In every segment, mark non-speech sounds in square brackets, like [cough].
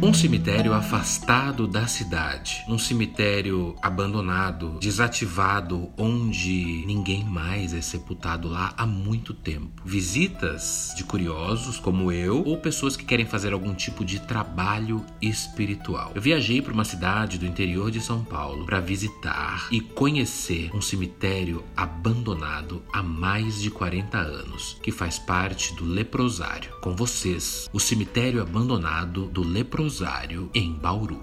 Um cemitério afastado da cidade, um cemitério abandonado, desativado, onde ninguém mais é sepultado lá há muito tempo. Visitas de curiosos como eu ou pessoas que querem fazer algum tipo de trabalho espiritual. Eu viajei para uma cidade do interior de São Paulo para visitar e conhecer um cemitério abandonado há mais de 40 anos, que faz parte do Leprosário. Com vocês, o cemitério abandonado do Leprosário Rosário, em Bauru.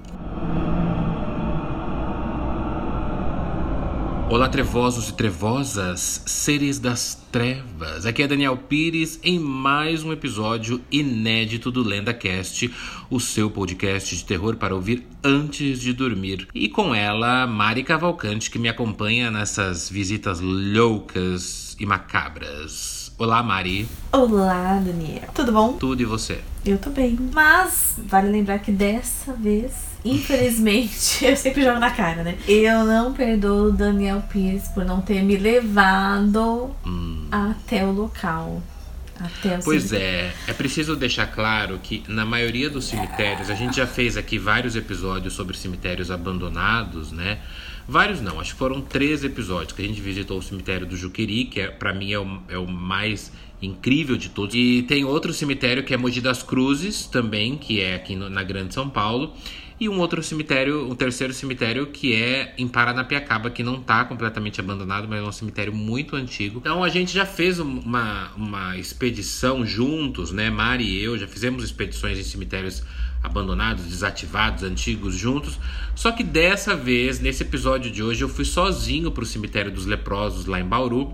Olá, trevosos e trevosas, seres das trevas. Aqui é Daniel Pires em mais um episódio inédito do LendaCast, o seu podcast de terror para ouvir antes de dormir. E com ela, Mari Cavalcante, que me acompanha nessas visitas loucas e macabras. Olá, Mari. Olá, Daniel. Tudo bom? Tudo e você? Eu tô bem. Mas vale lembrar que dessa vez, infelizmente, [laughs] eu sempre jogo na cara, né? Eu não perdoo o Daniel Pires por não ter me levado hum. até o local. Até o pois cemitério. é, é preciso deixar claro que na maioria dos cemitérios, a gente já fez aqui vários episódios sobre cemitérios abandonados, né? Vários não, acho que foram três episódios que a gente visitou o cemitério do Juqueri, que é, para mim é o, é o mais incrível de todos. E tem outro cemitério que é Mogi das Cruzes também, que é aqui no, na Grande São Paulo. E um outro cemitério, um terceiro cemitério que é em Paranapiacaba, que não está completamente abandonado, mas é um cemitério muito antigo. Então a gente já fez uma, uma expedição juntos, né? Mari e eu já fizemos expedições em cemitérios abandonados, desativados, antigos juntos. Só que dessa vez, nesse episódio de hoje, eu fui sozinho para o cemitério dos leprosos lá em Bauru.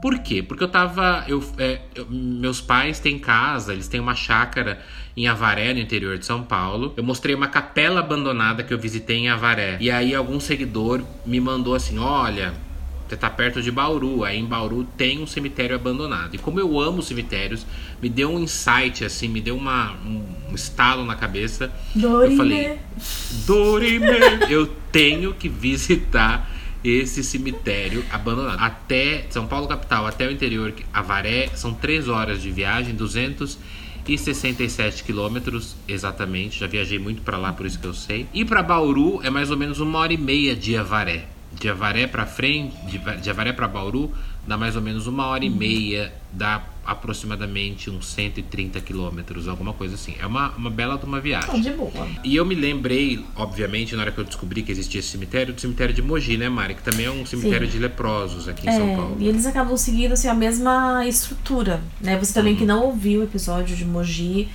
Por quê? Porque eu tava. Eu, é, eu, meus pais têm casa, eles têm uma chácara em Avaré, no interior de São Paulo. Eu mostrei uma capela abandonada que eu visitei em Avaré. E aí algum seguidor me mandou assim: olha, você tá perto de Bauru. Aí em Bauru tem um cemitério abandonado. E como eu amo cemitérios, me deu um insight, assim, me deu uma, um, estalo na cabeça. Dorime. Eu falei, Dorime, eu tenho que visitar esse cemitério abandonado. Até São Paulo capital, até o interior, Avaré, são três horas de viagem, 267 quilômetros exatamente. Já viajei muito para lá, por isso que eu sei. E para Bauru é mais ou menos uma hora e meia de Avaré de Avaré para frente, de, de Avaré para Bauru, dá mais ou menos uma hora e uhum. meia, dá aproximadamente uns 130 quilômetros, alguma coisa assim. É uma, uma bela de uma viagem. de boa. E eu me lembrei, obviamente, na hora que eu descobri que existia esse cemitério, do cemitério de Mogi, né, Mari? Que também é um cemitério Sim. de leprosos aqui em é, São Paulo. E eles acabam seguindo assim, a mesma estrutura, né? Você também uhum. que não ouviu o episódio de Mogi,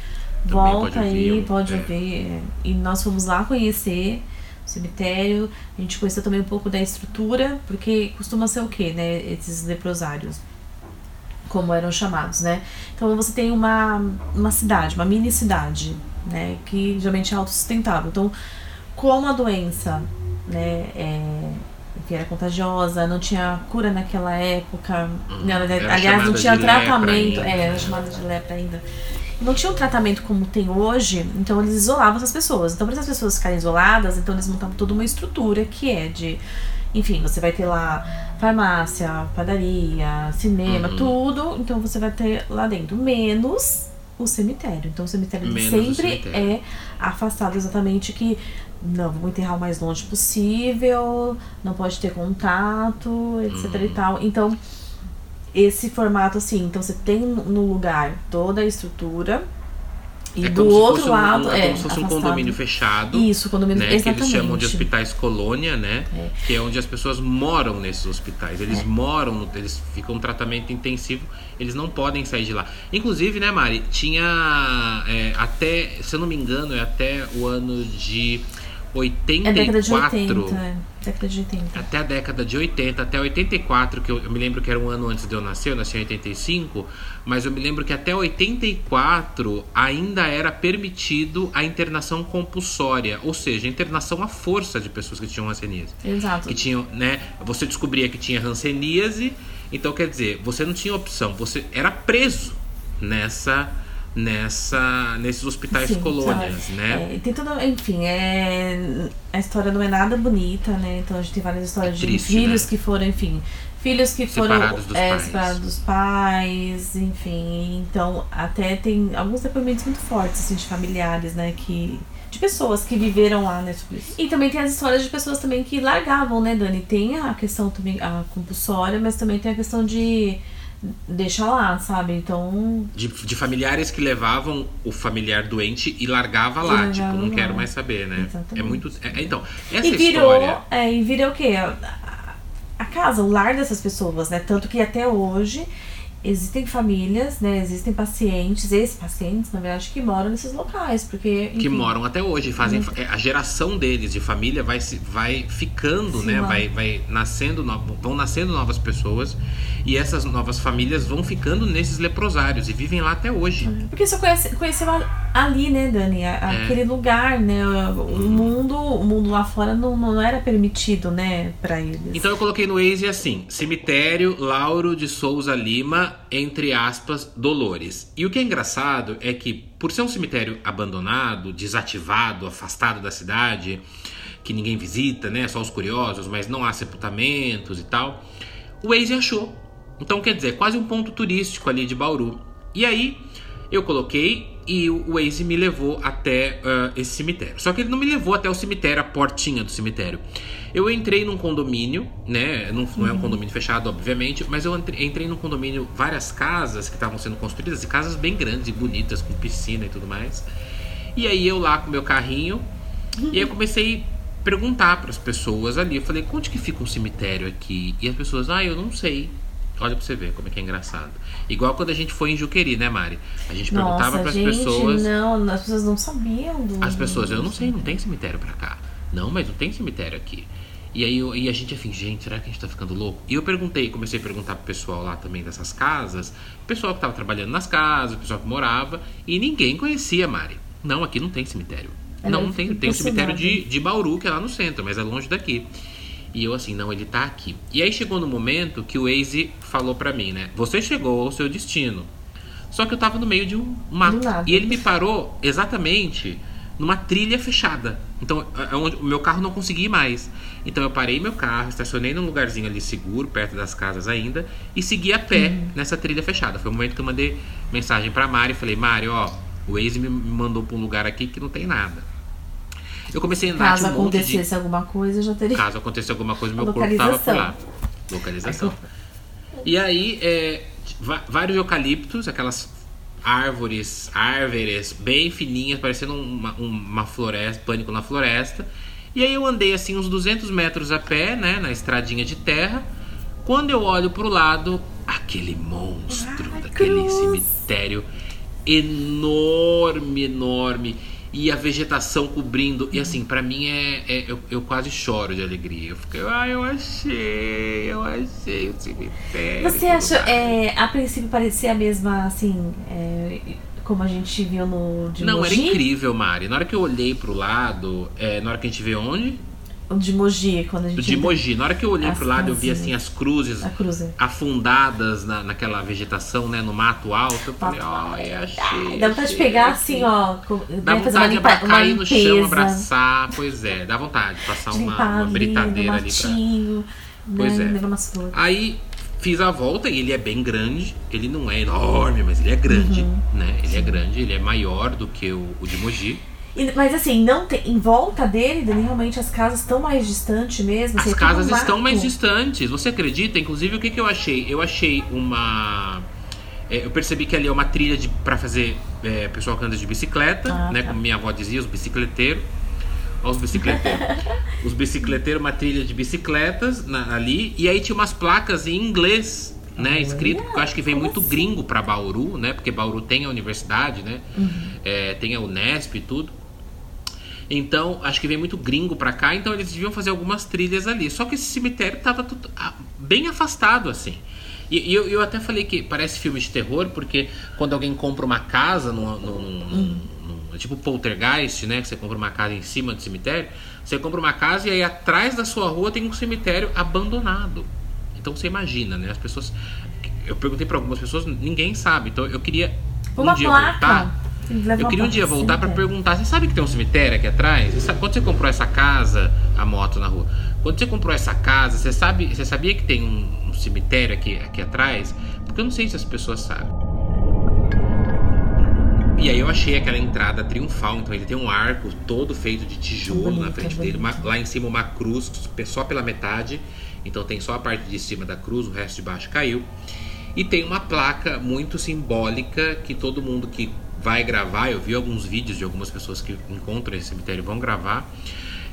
também volta pode aí, pode é. ver. E nós fomos lá conhecer cemitério. A gente conheceu também um pouco da estrutura, porque costuma ser o quê, né? Esses leprosários, como eram chamados, né? Então você tem uma, uma cidade, uma mini cidade, né? Que geralmente é autossustentável. Então, como a doença, né? É, que era contagiosa, não tinha cura naquela época, hum, aliás, não tinha tratamento, é, era chamada de lepra ainda não tinha um tratamento como tem hoje, então eles isolavam essas pessoas. Então, para essas pessoas ficarem isoladas, então eles montavam toda uma estrutura que é de. Enfim, você vai ter lá farmácia, padaria, cinema, uhum. tudo. Então você vai ter lá dentro, menos o cemitério. Então o cemitério menos sempre o cemitério. é afastado exatamente que não, vamos enterrar o mais longe possível, não pode ter contato, etc uhum. e tal. Então, esse formato assim. Então você tem no lugar toda a estrutura. E é do outro lado um, é, é como se fosse um condomínio fechado. Isso, condomínio né, exatamente. Que eles chamam de hospitais colônia, né? É. Que é onde as pessoas moram nesses hospitais. Eles é. moram, eles ficam um tratamento intensivo, eles não podem sair de lá. Inclusive, né, Mari, tinha é, até, se eu não me engano, é até o ano de 84. É década de 80, é. Década de 80. Até a década de 80, até 84, que eu, eu, me lembro que era um ano antes de eu nascer, eu nasci em 85, mas eu me lembro que até 84 ainda era permitido a internação compulsória, ou seja, a internação à força de pessoas que tinham hanseníase. Exato. Que tinham, né, você descobria que tinha hanseníase, então quer dizer, você não tinha opção, você era preso nessa nessa nesses hospitais Sim, colônias, né? É, tem tudo, enfim, é, a história não é nada bonita, né? Então a gente tem várias histórias é triste, de filhos né? que foram, enfim, filhos que separados foram dos é, separados dos pais, enfim. Então até tem alguns depoimentos muito fortes assim, de familiares, né? Que de pessoas que viveram lá, né? E também tem as histórias de pessoas também que largavam, né, Dani? Tem a questão também, a compulsória, mas também tem a questão de deixa lá, sabe? Então. De, de familiares que levavam o familiar doente e largava lá, e tipo, não lá. quero mais saber, né? Exatamente. É muito. É, então, essa e virou, história. É, e virou o quê? A, a casa, o lar dessas pessoas, né? Tanto que até hoje existem famílias, né? Existem pacientes, ex-pacientes, na verdade, que moram nesses locais, porque enfim, que moram até hoje, fazem. É, a geração deles de família vai se vai ficando, Sim, né? Vai vai nascendo vão nascendo novas pessoas e essas novas famílias vão ficando nesses leprosários e vivem lá até hoje. Porque você conhece, conheceu ali, né, Dani, é. aquele lugar, né? O mundo, o mundo lá fora não, não era permitido, né, para eles. Então eu coloquei no Waze assim: cemitério Lauro de Souza Lima entre aspas, Dolores. E o que é engraçado é que, por ser um cemitério abandonado, desativado, afastado da cidade, que ninguém visita, né? Só os curiosos, mas não há sepultamentos e tal, o Waze achou. Então, quer dizer, quase um ponto turístico ali de Bauru. E aí, eu coloquei e o Waze me levou até uh, esse cemitério. Só que ele não me levou até o cemitério, a portinha do cemitério. Eu entrei num condomínio, né? Não, não é um uhum. condomínio fechado, obviamente, mas eu entrei, entrei num condomínio, várias casas que estavam sendo construídas, e casas bem grandes e bonitas, com piscina e tudo mais. E aí eu lá com meu carrinho, e aí eu comecei a perguntar para as pessoas ali. Eu falei, onde que fica um cemitério aqui? E as pessoas, ah, eu não sei. Olha pra você ver como é que é engraçado. Igual quando a gente foi em Juqueri, né, Mari? A gente Nossa, perguntava para as pessoas. Não, as pessoas não sabiam. Do... As pessoas, eu não sei, não tem cemitério para cá. Não, mas não tem cemitério aqui. E aí eu, e a gente assim, gente, será que a gente tá ficando louco? E eu perguntei, comecei a perguntar pro pessoal lá também dessas casas, pessoal que tava trabalhando nas casas, pessoal que morava, e ninguém conhecia Mari. Não, aqui não tem cemitério. É, não, não tem. Tem o cemitério de, de Bauru, que é lá no centro, mas é longe daqui. E eu assim, não, ele tá aqui. E aí chegou no momento que o Waze falou para mim, né? Você chegou ao seu destino. Só que eu tava no meio de um mato. E ele me parou exatamente numa trilha fechada. Então, é, é onde o meu carro não conseguia ir mais. Então eu parei meu carro, estacionei num lugarzinho ali seguro, perto das casas ainda, e segui a pé uhum. nessa trilha fechada. Foi o momento que eu mandei mensagem pra Mari, falei, Mari, ó, o Waze me mandou pra um lugar aqui que não tem nada. Eu comecei a andar Caso um acontecesse de... alguma coisa, já teria. Caso acontecesse alguma coisa, meu corpo tava por lá. Localização. e aí, é, vários eucaliptos, aquelas árvores, árvores bem fininhas, parecendo uma, uma floresta, pânico na floresta. E aí eu andei assim uns 200 metros a pé, né, na estradinha de terra. Quando eu olho pro lado, aquele monstro Ai, daquele cruz. cemitério enorme, enorme e a vegetação cobrindo. E assim, para mim é, é eu, eu, quase choro de alegria. Eu fiquei, ah, eu achei, eu achei o cemitério. Você acha, é, a princípio parecia a mesma, assim, é, como a gente viu no de Não, Mogi? era incrível, Mari. Na hora que eu olhei pro lado, é, na hora que a gente vê onde? O de Mogi, quando a gente. O de Mogi. Na hora que eu olhei pro lado, eu vi assim as cruzes cruz. afundadas na, naquela vegetação, né? No mato alto. Eu falei, ó, oh, achei. Dá vontade de pegar assim, ó. Dá né, vontade de limpa, cair no chão, abraçar. Pois é, dá vontade de passar uma, uma britadeira ali, ali pra. Pois né, é. Aí fiz a volta e ele é bem grande. Ele não é enorme, mas ele é grande, uhum. né? Ele é grande, ele é maior do que o, o de Mogi. E, mas assim, não tem, em volta dele, Dani, realmente as casas estão mais distantes mesmo. As casas um estão mais distantes. Você acredita? Inclusive, o que, que eu achei? Eu achei uma. É, eu percebi que ali é uma trilha para fazer é, pessoal que anda de bicicleta, ah, né? Tá. Como minha avó dizia, os bicicleteiros. Olha os bicicleteiros. [laughs] os bicicleteiros, uma trilha de bicicletas na, ali. E aí tinha umas placas em inglês né, escrito, porque eu acho que vem muito assim? gringo para Bauru, né? Porque Bauru tem a universidade, né? Uhum. É, tem a Unesp e tudo. Então, acho que vem muito gringo para cá, então eles deviam fazer algumas trilhas ali. Só que esse cemitério tava tudo, ah, bem afastado, assim. E, e eu, eu, até falei que parece filme de terror, porque quando alguém compra uma casa, num, num, num, num, tipo poltergeist, né? Que você compra uma casa em cima do cemitério, você compra uma casa e aí atrás da sua rua tem um cemitério abandonado. Então você imagina, né? As pessoas. Eu perguntei para algumas pessoas, ninguém sabe. Então eu queria Uma um dia placa. voltar. Eu queria um dia voltar para perguntar: você sabe que tem um cemitério aqui atrás? Você sabe, quando você comprou essa casa, a moto na rua, quando você comprou essa casa, você, sabe, você sabia que tem um, um cemitério aqui, aqui atrás? Porque eu não sei se as pessoas sabem. E aí eu achei aquela entrada triunfal, então ele tem um arco todo feito de tijolo bonito, na frente dele, uma, lá em cima uma cruz só pela metade, então tem só a parte de cima da cruz, o resto de baixo caiu. E tem uma placa muito simbólica que todo mundo que vai gravar, eu vi alguns vídeos de algumas pessoas que encontram esse cemitério vão gravar.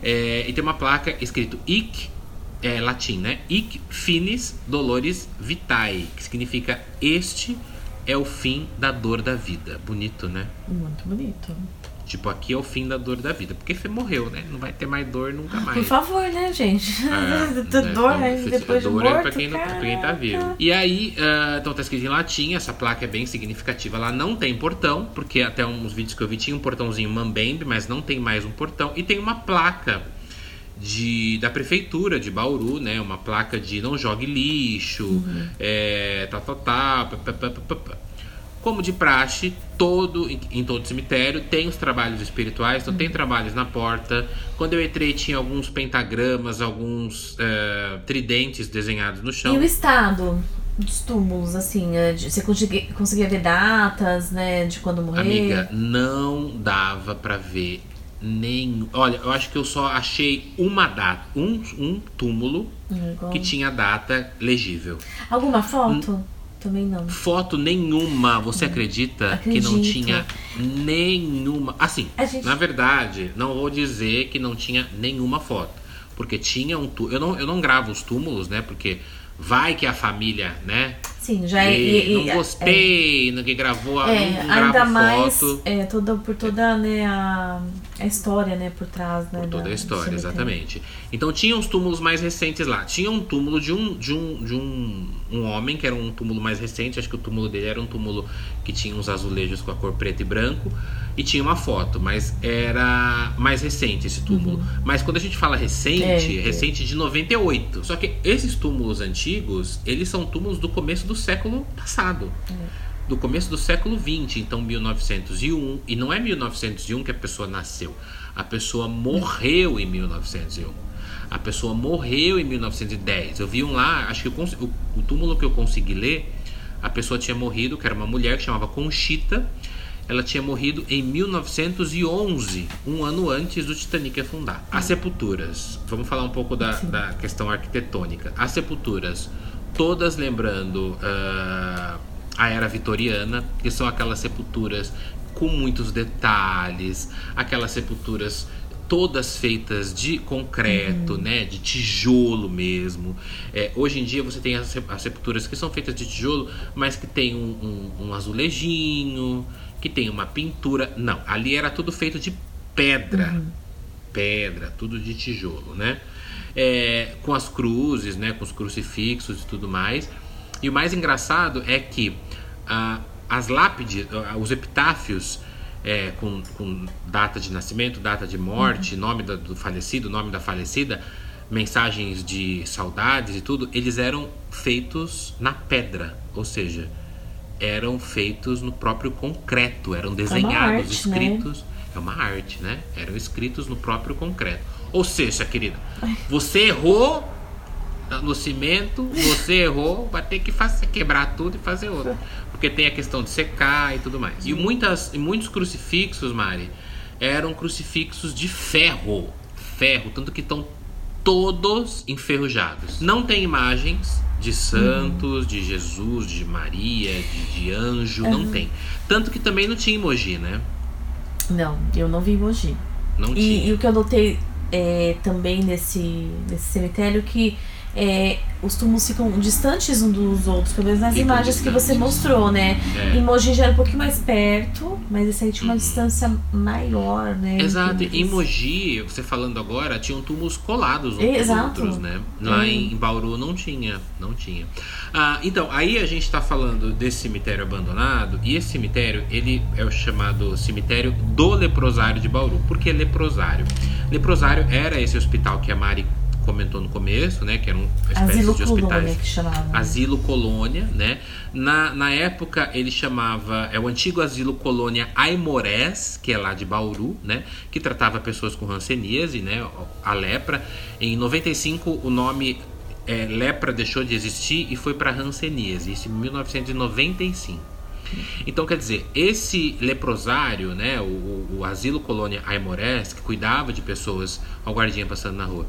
É, e tem uma placa escrito Ic, é, latim, né? Ic finis dolores vitae, que significa este é o fim da dor da vida. Bonito, né? Muito bonito. Tipo, aqui é o fim da dor da vida. Porque você morreu, né? Não vai ter mais dor nunca mais. Por favor, né, gente? É, [laughs] dor né? depois dor de morto, é pra quem, não, pra quem tá vivo. E aí, uh, então tá escrito em latim, essa placa é bem significativa. Ela não tem portão, porque até uns vídeos que eu vi tinha um portãozinho Mambembe, mas não tem mais um portão. E tem uma placa de, da prefeitura de Bauru, né? Uma placa de não jogue lixo, uhum. é, tal, tal, tal, como de praxe, todo em todo cemitério tem os trabalhos espirituais, então uhum. tem trabalhos na porta. Quando eu entrei tinha alguns pentagramas, alguns uh, tridentes desenhados no chão. E o estado dos túmulos, assim, é, você conseguia, conseguia ver datas, né, de quando morreu? Amiga, não dava para ver nem. Olha, eu acho que eu só achei uma data, um, um túmulo que tinha data legível. Alguma foto? N também não. Foto nenhuma. Você acredita Acredito. que não tinha nenhuma? Assim, gente... na verdade, não vou dizer que não tinha nenhuma foto. Porque tinha um túmulo. Eu não, eu não gravo os túmulos, né? Porque vai que a família, né? Sim, já é. E, não gostei, é, ninguém gravou, é, não, ainda mais foto. É, toda, por toda né, a, a história, né, por trás, né? Por toda da, a história, exatamente. Então tinha os túmulos mais recentes lá. Tinha um túmulo de um, de um, de um, um homem, que era um túmulo mais recente, acho que o túmulo dele era um túmulo que tinha uns azulejos com a cor preto e branco e tinha uma foto, mas era mais recente esse túmulo. Uhum. Mas quando a gente fala recente, é, recente de 98. Só que esses túmulos antigos, eles são túmulos do começo do século passado. É. Do começo do século 20, então 1901. E não é 1901 que a pessoa nasceu. A pessoa morreu em 1901. A pessoa morreu em 1910. Eu vi um lá, acho que o, o túmulo que eu consegui ler, a pessoa tinha morrido, que era uma mulher que chamava Conchita ela tinha morrido em 1911, um ano antes do Titanic afundar. As sepulturas, vamos falar um pouco da, da questão arquitetônica. As sepulturas, todas lembrando uh, a era vitoriana, que são aquelas sepulturas com muitos detalhes, aquelas sepulturas todas feitas de concreto, uhum. né, de tijolo mesmo. É, hoje em dia você tem as, sepulturas que são feitas de tijolo, mas que tem um, um, um azulejinho, que tem uma pintura. Não, ali era tudo feito de pedra. Uhum. Pedra, tudo de tijolo, né? É, com as cruzes, né? Com os crucifixos e tudo mais. E o mais engraçado é que ah, as lápides, os epitáfios é, com, com, data de nascimento, data de morte, uhum. nome do falecido, nome da falecida, mensagens de saudades e tudo, eles eram feitos na pedra, ou seja, eram feitos no próprio concreto, eram desenhados, é arte, escritos. Né? É uma arte, né? Eram escritos no próprio concreto. Ou seja, querida, você errou no cimento, você errou, vai ter que fazer, quebrar tudo e fazer outro. Porque tem a questão de secar e tudo mais. E muitas, muitos crucifixos, Mari, eram crucifixos de ferro. Ferro, tanto que estão todos enferrujados. Não tem imagens, de santos, uhum. de Jesus, de Maria, de, de anjo, uhum. não tem. Tanto que também não tinha emoji, né? Não, eu não vi emoji. Não e, tinha. E o que eu notei é, também nesse, nesse cemitério que é, os túmulos ficam distantes uns dos outros, pelo menos nas ficam imagens que você mostrou, né? É. Emoji já era um pouquinho mais perto, mas esse aí tinha uma uhum. distância maior, né? Exato. Em Mogi, você falando agora, tinham túmulos colados uns Exato. outros, né? Lá é. em Bauru não tinha, não tinha. Ah, então, aí a gente está falando desse cemitério abandonado, e esse cemitério, ele é o chamado cemitério do leprosário de Bauru. Por que leprosário? Leprosário era esse hospital que a Mari comentou no começo, né? Que eram espécies Asilo de hospitais. Colônia, que chamava. né? Asilo Colônia, né? Na, na época ele chamava, é o antigo Asilo Colônia Aimorés, que é lá de Bauru, né? Que tratava pessoas com hanseníase, né? A lepra. Em 95 o nome é, lepra deixou de existir e foi para hanseníase, isso em 1995. Então, quer dizer, esse leprosário, né, o, o asilo colônia Aimorés, que cuidava de pessoas, ao guardinha passando na rua,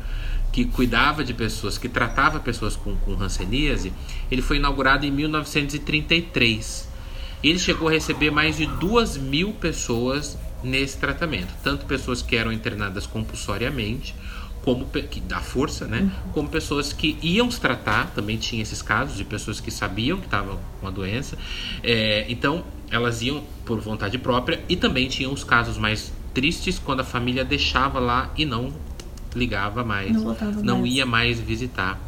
que cuidava de pessoas, que tratava pessoas com, com hanseníase, ele foi inaugurado em 1933. Ele chegou a receber mais de duas mil pessoas nesse tratamento, tanto pessoas que eram internadas compulsoriamente, como que dá força, né? Uhum. Como pessoas que iam se tratar, também tinha esses casos de pessoas que sabiam que estavam com a doença, é, então elas iam por vontade própria e também tinham os casos mais tristes quando a família deixava lá e não ligava mais, não, não mais. ia mais visitar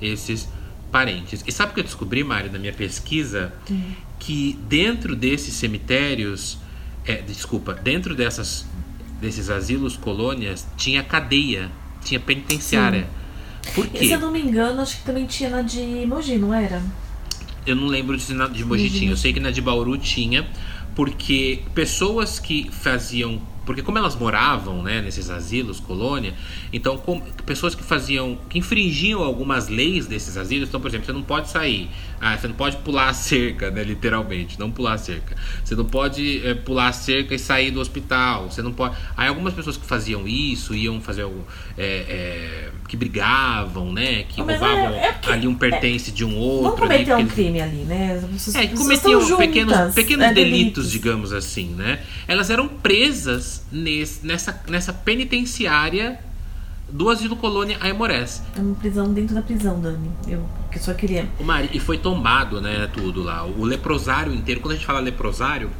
esses parentes. E sabe o que eu descobri, Mário, na minha pesquisa? Hum. Que dentro desses cemitérios, é, desculpa, dentro dessas, desses asilos colônias, tinha cadeia tinha penitenciária. Sim. Por quê? E, se eu não me engano, acho que também tinha na de Mogi, não era? Eu não lembro de, na de Mogi tinha. Eu sei que na de Bauru tinha, porque pessoas que faziam porque como elas moravam né, nesses asilos, colônia, então com, pessoas que faziam, que infringiam algumas leis desses asilos, então por exemplo, você não pode sair, ah, você não pode pular a cerca, né, literalmente, não pular a cerca, você não pode é, pular a cerca e sair do hospital, você não pode, aí algumas pessoas que faziam isso, iam fazer algo, é, é, que brigavam, né, que Mas roubavam é, é ali um pertence de um outro. Cometer um crime ali, né, As é, cometiam pequenos, pequenos é, delitos, delitos, digamos assim, né, elas eram presas nesse, nessa, nessa penitenciária do Asilo Colônia Aimorés. É uma prisão dentro da prisão, Dani. Eu que só queria. O Mari, e foi tombado, né, tudo lá. O leprosário inteiro, quando a gente fala leprosário,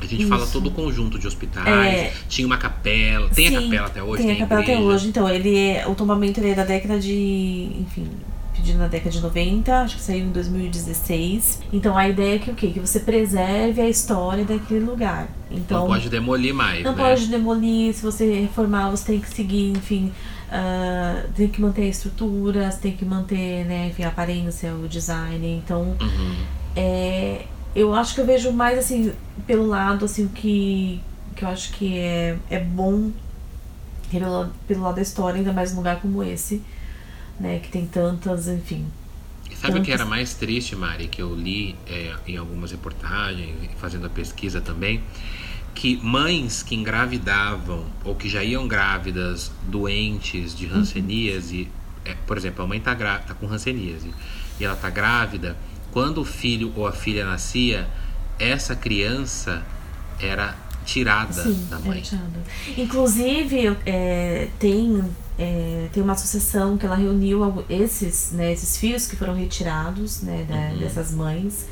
a gente Isso. fala todo o conjunto de hospitais. É... Tinha uma capela. Tem Sim, a capela até hoje? Tem, tem a capela até hoje. Então, ele é. O tombamento ele é da década de. Enfim, pedido na década de 90, acho que saiu em 2016. Então a ideia é que o quê? Que você preserve a história daquele lugar. Então, não pode demolir mais. Não né? pode demolir, se você reformar, você tem que seguir, enfim. Uh, tem que manter a estrutura, tem que manter, né, enfim, a aparência, o design. Então, uhum. é, eu acho que eu vejo mais assim, pelo lado assim, que, que eu acho que é, é bom pelo, pelo lado da história, ainda mais num lugar como esse né? Que tem tantas, enfim. Sabe o que era mais triste, Mari, que eu li é, em algumas reportagens, fazendo a pesquisa também, que mães que engravidavam ou que já iam grávidas doentes de hanseníase, uhum. é, por exemplo, a mãe está tá com hanseníase e ela está grávida, quando o filho ou a filha nascia, essa criança era tirada Sim, da mãe. Inclusive, é, tem é, tem uma associação que ela reuniu esses, né, esses filhos que foram retirados né, da, uhum. dessas mães.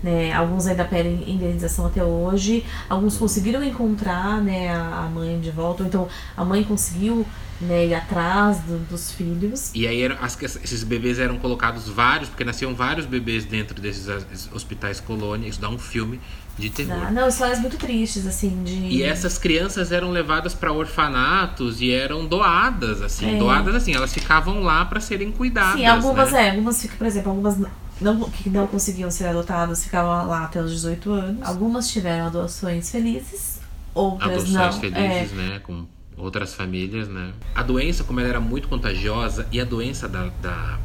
Né, alguns ainda pedem indenização até hoje, alguns conseguiram encontrar né, a, mãe de volta, ou então a mãe conseguiu né, ir atrás do, dos filhos. E aí eram, as, esses bebês eram colocados vários, porque nasciam vários bebês dentro desses hospitais colônia, isso dá um filme de terror. Ah, não, histórias muito tristes, assim, de... E essas crianças eram levadas para orfanatos e eram doadas, assim, é. doadas assim, elas ficavam lá para serem cuidadas. Sim, algumas né? é, algumas ficam, por exemplo, algumas não, que não conseguiam ser adotadas ficavam lá até os 18 anos. Algumas tiveram adoções felizes, outras adoções não. Adoções felizes, é. né, com outras famílias, né. A doença, como ela era muito contagiosa, e a doença da, da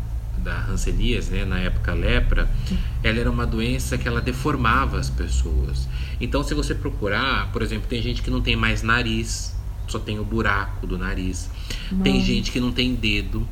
da hanseníase, né, na época lepra, ela era uma doença que ela deformava as pessoas. Então, se você procurar, por exemplo, tem gente que não tem mais nariz, só tem o buraco do nariz. Tem gente que não tem dedo.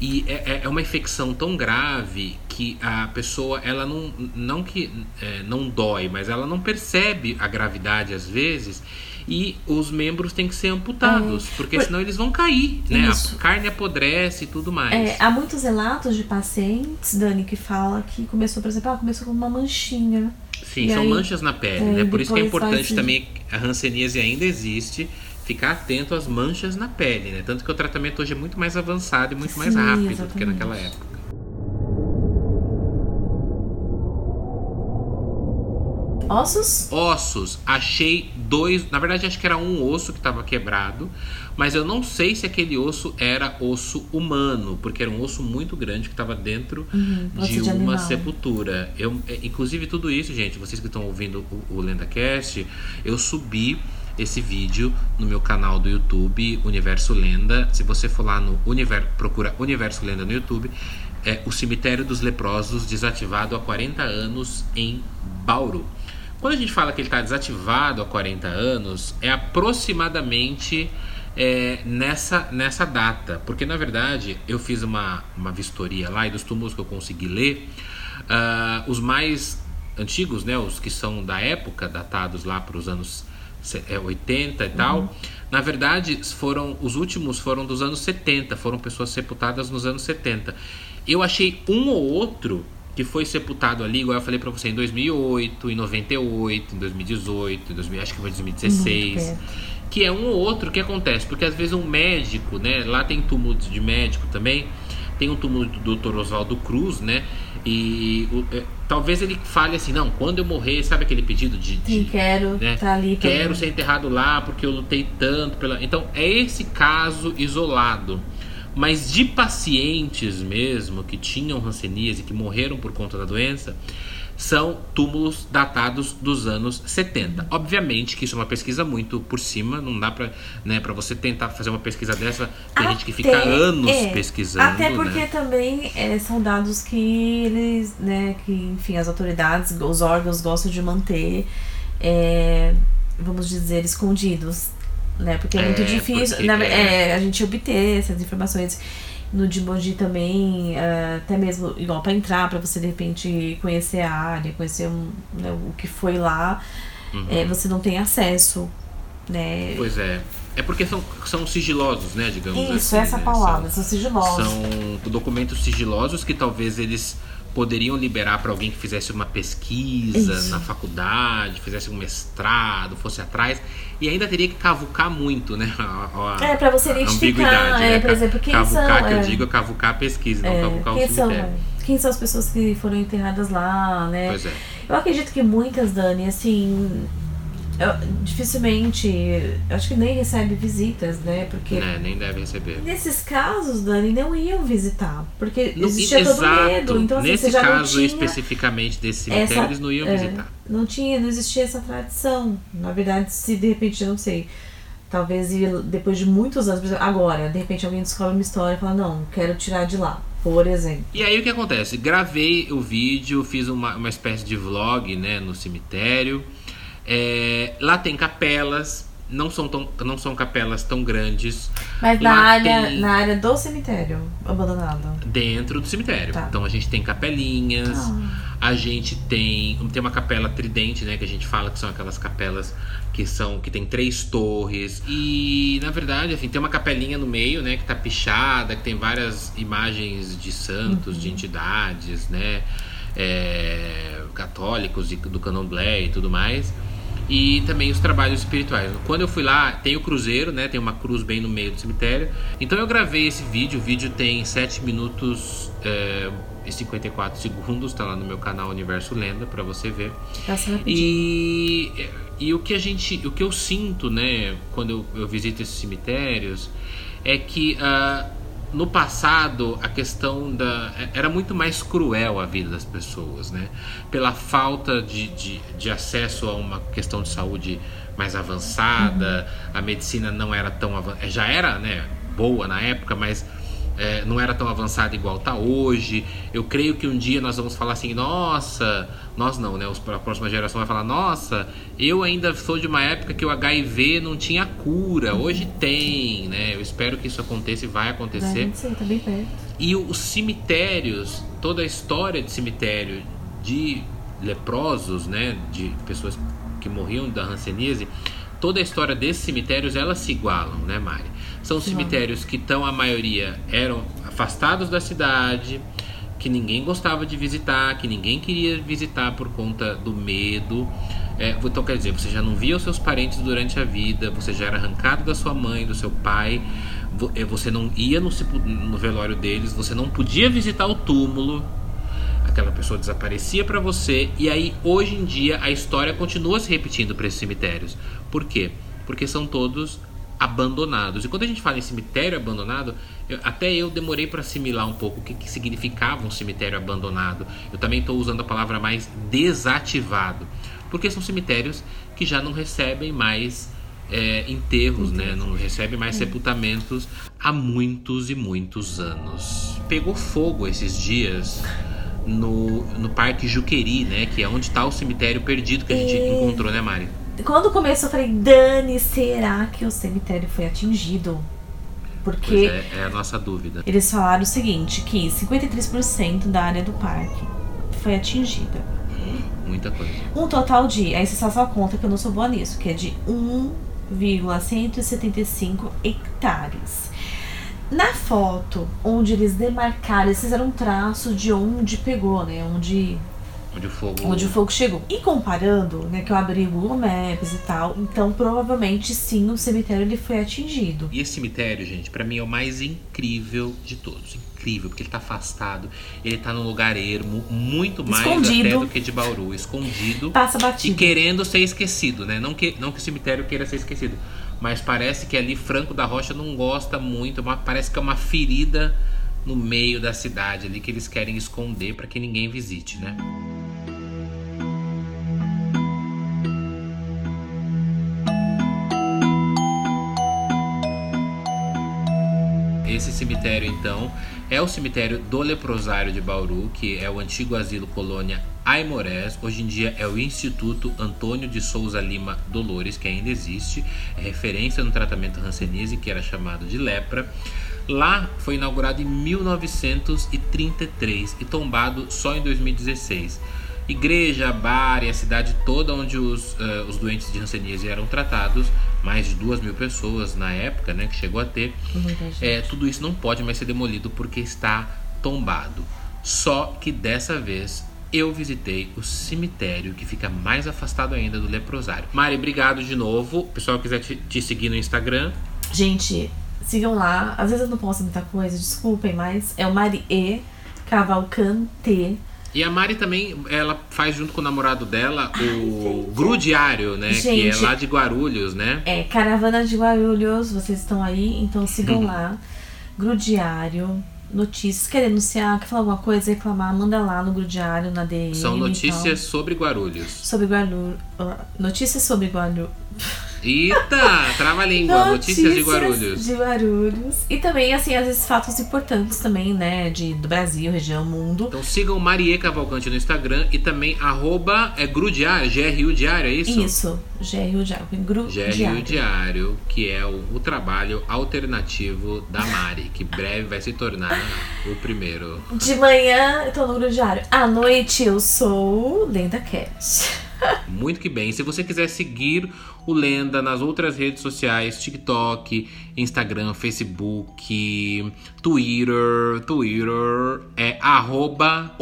E é, é, é uma infecção tão grave que a pessoa, ela não, não que é, não dói, mas ela não percebe a gravidade às vezes e os membros têm que ser amputados, é, porque por... senão eles vão cair, né? A carne apodrece e tudo mais. É, há muitos relatos de pacientes, Dani, que fala que começou, por exemplo, ah, começou com uma manchinha. Sim, são aí, manchas na pele, é, né? Por isso que é importante também, a hanseníase ainda existe, ficar atento às manchas na pele, né? Tanto que o tratamento hoje é muito mais avançado e muito Sim, mais rápido exatamente. do que naquela época. Ossos? Ossos. Achei dois. Na verdade, acho que era um osso que estava quebrado. Mas eu não sei se aquele osso era osso humano, porque era um osso muito grande que estava dentro uhum, de, de uma sepultura. Eu, é, inclusive, tudo isso, gente, vocês que estão ouvindo o, o LendaCast, eu subi esse vídeo no meu canal do YouTube, Universo Lenda. Se você for lá no universo, procura Universo Lenda no YouTube, é o cemitério dos leprosos desativado há 40 anos em Bauru. Quando a gente fala que ele está desativado há 40 anos, é aproximadamente é, nessa, nessa data. Porque na verdade eu fiz uma, uma vistoria lá e dos túmulos que eu consegui ler, uh, os mais antigos, né, os que são da época, datados lá para os anos 80 é, e tal, uhum. na verdade foram os últimos foram dos anos 70, foram pessoas sepultadas nos anos 70. Eu achei um ou outro que foi sepultado ali, igual eu falei para você, em 2008, em 98, em 2018, em 2000, acho que foi 2016. Que é um ou outro que acontece, porque às vezes um médico, né? Lá tem túmulo de médico também, tem um túmulo do Dr. Oswaldo Cruz, né? E o, é, talvez ele fale assim, não, quando eu morrer, sabe aquele pedido de. de Sim, quero né? tá ali. Quero ser enterrado lá porque eu lutei tanto pela. Então, é esse caso isolado. Mas de pacientes mesmo que tinham hanseníase e que morreram por conta da doença, são túmulos datados dos anos 70. Obviamente que isso é uma pesquisa muito por cima, não dá para né, pra você tentar fazer uma pesquisa dessa, tem até, gente que fica anos é, pesquisando. Até porque né? também é, são dados que eles, né, que enfim, as autoridades, os órgãos gostam de manter, é, vamos dizer, escondidos né? Porque é, muito é, difícil porque, na, é. é, a gente obter essas informações no Dimoji também, uh, até mesmo igual para entrar, para você de repente conhecer a área, conhecer um, né, o que foi lá, uhum. é, você não tem acesso, né? Pois é. É porque são, são sigilosos, né, digamos Isso, assim. Isso, essa né? palavra, são, são sigilosos. São documentos sigilosos que talvez eles poderiam liberar para alguém que fizesse uma pesquisa Isso. na faculdade, fizesse um mestrado, fosse atrás, e ainda teria que cavucar muito, né? [laughs] A, a, é, para você identificar, é, né? por exemplo, quem cavucar, são... que é, eu digo é cavucar a pesquisa, é, não cavucar o cemitério. São, quem são as pessoas que foram enterradas lá, né? Pois é. Eu acredito que muitas, Dani, assim, eu, dificilmente, acho que nem recebe visitas, né? Porque é, nem deve receber. Nesses casos, Dani, não iam visitar, porque no, existia exato. todo medo. Então, assim, Nesse caso não especificamente desse cemitério, essa, eles não iam é, visitar. Não tinha, não existia essa tradição. Na verdade, se de repente, eu não sei, talvez depois de muitos anos, agora, de repente alguém descobre uma história e fala, não, quero tirar de lá. Por exemplo. E aí o que acontece? Gravei o vídeo, fiz uma, uma espécie de vlog né, no cemitério. É, lá tem capelas, não são, tão, não são capelas tão grandes. Mas na área, tem... na área do cemitério abandonado? Dentro do cemitério. Tá. Então a gente tem capelinhas, ah. a gente tem. Tem uma capela tridente, né? Que a gente fala que são aquelas capelas que são. que tem três torres. E na verdade, enfim, tem uma capelinha no meio, né? Que tá pichada, que tem várias imagens de santos, uhum. de entidades, né? É, católicos do candomblé e tudo mais e também os trabalhos espirituais. Quando eu fui lá, tem o cruzeiro, né? Tem uma cruz bem no meio do cemitério. Então eu gravei esse vídeo. O vídeo tem 7 minutos é, e 54 segundos. Tá lá no meu canal Universo Lenda para você ver. E, e o que a gente, o que eu sinto, né? Quando eu, eu visito esses cemitérios, é que uh, no passado a questão da era muito mais cruel a vida das pessoas, né? Pela falta de, de, de acesso a uma questão de saúde mais avançada, uhum. a medicina não era tão já era, né, boa na época, mas é, não era tão avançada igual está hoje. Eu creio que um dia nós vamos falar assim, nossa, nós não, né? A próxima geração vai falar, nossa, eu ainda sou de uma época que o HIV não tinha cura, hoje tem, né? Eu espero que isso aconteça e vai acontecer. Vai tá bem perto. E os cemitérios, toda a história de cemitério de leprosos, né? De pessoas que morriam da hanseníase, toda a história desses cemitérios elas se igualam, né, Mari? São cemitérios que estão, a maioria, eram afastados da cidade, que ninguém gostava de visitar, que ninguém queria visitar por conta do medo. É, então, quer dizer, você já não via os seus parentes durante a vida, você já era arrancado da sua mãe, do seu pai, é, você não ia no, no velório deles, você não podia visitar o túmulo. Aquela pessoa desaparecia para você e aí hoje em dia a história continua se repetindo para esses cemitérios. Por quê? Porque são todos abandonados. E quando a gente fala em cemitério abandonado, eu, até eu demorei para assimilar um pouco o que, que, significava um cemitério abandonado. Eu também estou usando a palavra mais desativado, porque são cemitérios que já não recebem mais é, enterros, né? não recebem mais sepultamentos há muitos e muitos anos. Pegou fogo esses dias no, no Parque Juqueri, né? Que é onde está o cemitério perdido que a gente é... encontrou, né, Mari? Quando começou, eu falei, Dani, será que o cemitério foi atingido? Porque é, é, a nossa dúvida. Eles falaram o seguinte, que 53% da área do parque foi atingida. Muita coisa. Um total de, aí você só só conta que eu não sou boa nisso, que é de 1,175 hectares. Na foto, onde eles demarcaram, eles fizeram um traço de onde pegou, né? Onde Onde o fogo. Onde o fogo chegou. E comparando, né, que eu abri o Google Maps e tal, então provavelmente sim o cemitério ele foi atingido. E esse cemitério, gente, para mim é o mais incrível de todos. Incrível, porque ele tá afastado, ele tá num lugar ermo, muito mais escondido. até do que de Bauru, escondido. Passa batido. E querendo ser esquecido, né? Não que, não que o cemitério queira ser esquecido, mas parece que ali Franco da Rocha não gosta muito, parece que é uma ferida no meio da cidade ali que eles querem esconder para que ninguém visite, né? Esse cemitério, então, é o cemitério do Leprosário de Bauru, que é o antigo asilo colônia Aimorés. Hoje em dia é o Instituto Antônio de Souza Lima Dolores, que ainda existe, é referência no tratamento hanseníase, que era chamado de lepra. Lá foi inaugurado em 1933 e tombado só em 2016 igreja, bar e a cidade toda onde os, uh, os doentes de hanseníase eram tratados, mais de duas mil pessoas na época, né, que chegou a ter, é, tudo isso não pode mais ser demolido porque está tombado. Só que dessa vez eu visitei o cemitério que fica mais afastado ainda do leprosário. Mari, obrigado de novo. O pessoal quiser te, te seguir no Instagram. Gente, sigam lá. Às vezes eu não posto muita coisa, desculpem, mas é o Marie Cavalcante e a Mari também, ela faz junto com o namorado dela o Gru Diário, né? Gente, que é lá de Guarulhos, né? É, Caravana de Guarulhos, vocês estão aí, então sigam lá. Gru Diário, notícias, quer denunciar, quer falar alguma coisa, reclamar, manda lá no Gru Diário, na DM. São notícias então. sobre Guarulhos. Sobre Guarulhos. Notícias sobre Guarulhos. Eita, trava a língua, notícias, notícias, de Guarulhos. De Guarulhos. E também, assim, às vezes fatos importantes também, né, de, do Brasil, região, mundo. Então sigam Marie Cavalcante no Instagram e também arroba é Grudiário, GRU Diário, é isso? Isso, GRU Diário. Gru GRU Diário, que é o, o trabalho alternativo da Mari, que breve vai se tornar o primeiro. De manhã eu tô no Gru Diário, à noite eu sou Lenda Cat. Muito que bem. Se você quiser seguir o Lenda nas outras redes sociais, TikTok, Instagram, Facebook, Twitter, Twitter, é arroba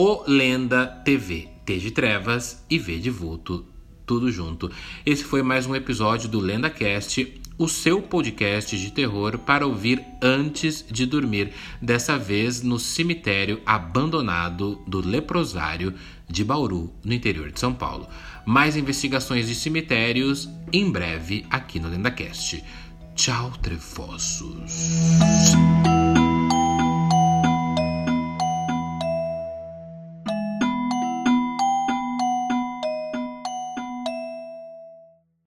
TV. T de trevas e V de vulto, tudo junto. Esse foi mais um episódio do LendaCast, o seu podcast de terror para ouvir antes de dormir, dessa vez no cemitério abandonado do Leprosário de Bauru, no interior de São Paulo. Mais investigações de cemitérios em breve aqui no LendaCast. Tchau, trevosos.